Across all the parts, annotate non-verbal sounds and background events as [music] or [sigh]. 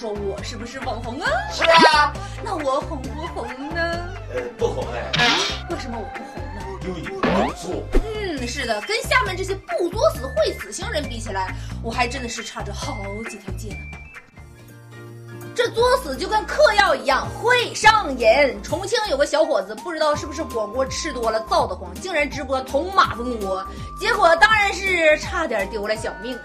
说我是不是网红啊？是啊，那我红不红呢？呃，不红哎，为什么我不红呢？因为你不敢做。嗯，是的，跟下面这些不作死会死星人比起来，我还真的是差着好几条街呢。这作死就跟嗑药一样，会上瘾。重庆有个小伙子，不知道是不是火锅吃多了造的慌，竟然直播捅马蜂窝，结果当然是差点丢了小命啊！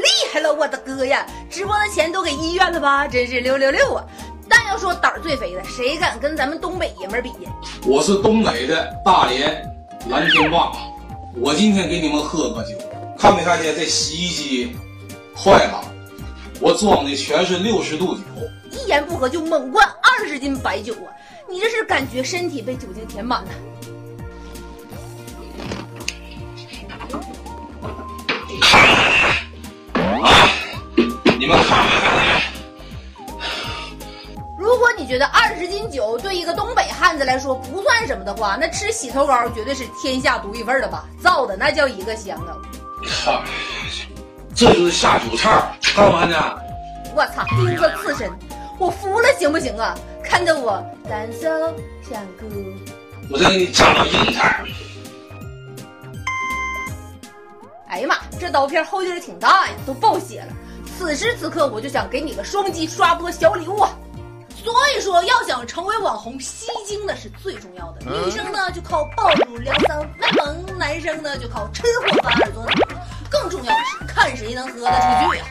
厉害了，我的哥呀！直播的钱都给医院了吧？真是六六六啊！但要说胆儿最肥的，谁敢跟咱们东北爷们儿比呀？我是东北的大连蓝天霸，我今天给你们喝个酒，看没看见这洗衣机坏了？我装的全是六十度酒，一言不合就猛灌二十斤白酒啊！你这是感觉身体被酒精填满了。得二十斤酒对一个东北汉子来说不算什么的话，那吃洗头膏绝对是天下独一份了吧？造的那叫一个香啊！看，这就是下酒菜，看没看见？我操，钉子刺身，我服了行不行啊？看得我难受想哭。我再给你加到硬菜。哎呀妈，这刀片后劲儿挺大呀，都爆血了。此时此刻，我就想给你个双击刷波小礼物啊！所以说，要想成为网红，吸睛的是最重要的。女生呢就靠爆乳撩骚卖萌，男生呢就靠吃货把耳朵更重要的是看谁能喝得出去呀、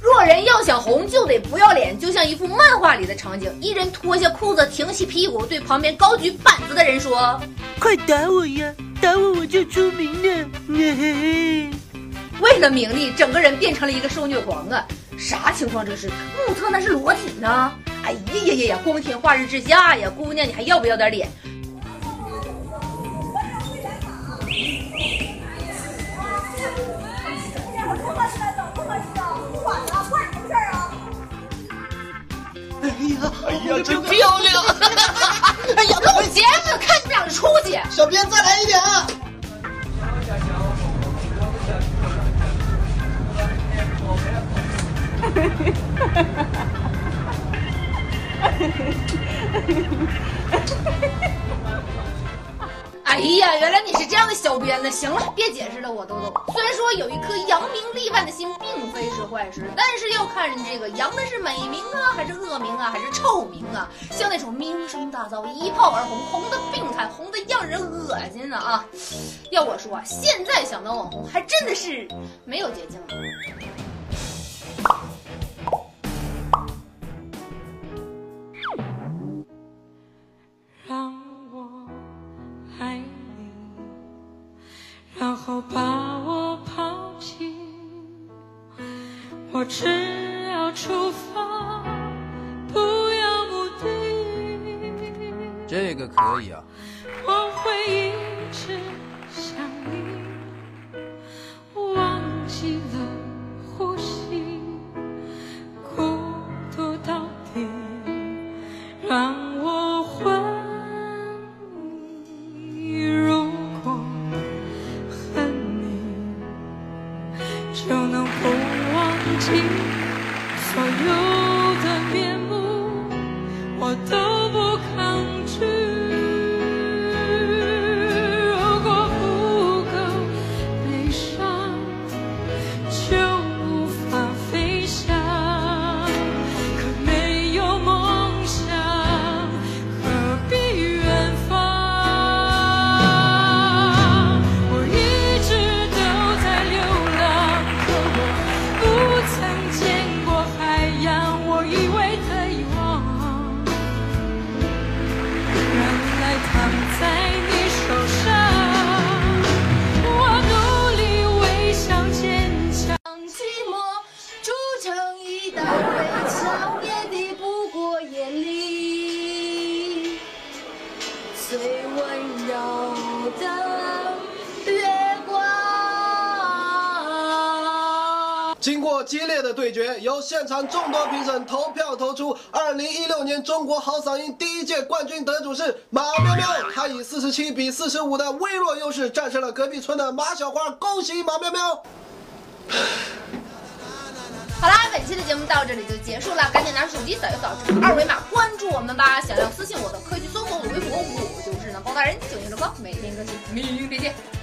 若人要想红，就得不要脸，就像一幅漫画里的场景：一人脱下裤子，挺起屁股，对旁边高举板子的人说快打我呀！打我我就出名了。嘿嘿嘿。：“为了名利，整个人变成了一个受虐狂啊！啥情况这是？目测那是裸体呢！哎呀呀呀呀！光天化日之下呀，姑娘你还要不要点脸？哎呀，真漂亮！[laughs] 哎呀，我节目看你们俩的出息！小编再来一点啊！[laughs] [laughs] 哎呀，原来你是这样的小编呢！行了，别解释了，我都懂。虽然说有一颗扬名立万的心并非是坏事，但是要看人这个扬的是美名啊，还是恶名啊，还是臭名啊。像那种名声大噪、一炮而红、红的病态、红的让人恶心的啊！要我说啊，现在想当网红还真的是没有捷径了。后把我抛弃。我只要出发，不要目的。这个可以啊。Jesus. 经过激烈的对决，由现场众多评审投票投出，二零一六年中国好嗓音第一届冠军得主是马喵喵，他以四十七比四十五的微弱优势战胜了隔壁村的马小花，恭喜马喵喵！好啦，本期的节目到这里就结束了，赶紧拿出手机扫一扫这个二维码，关注我们吧。想要私信我的，可以去搜索我的微博，我就是能包大人，九零六高，每天更新，明天见。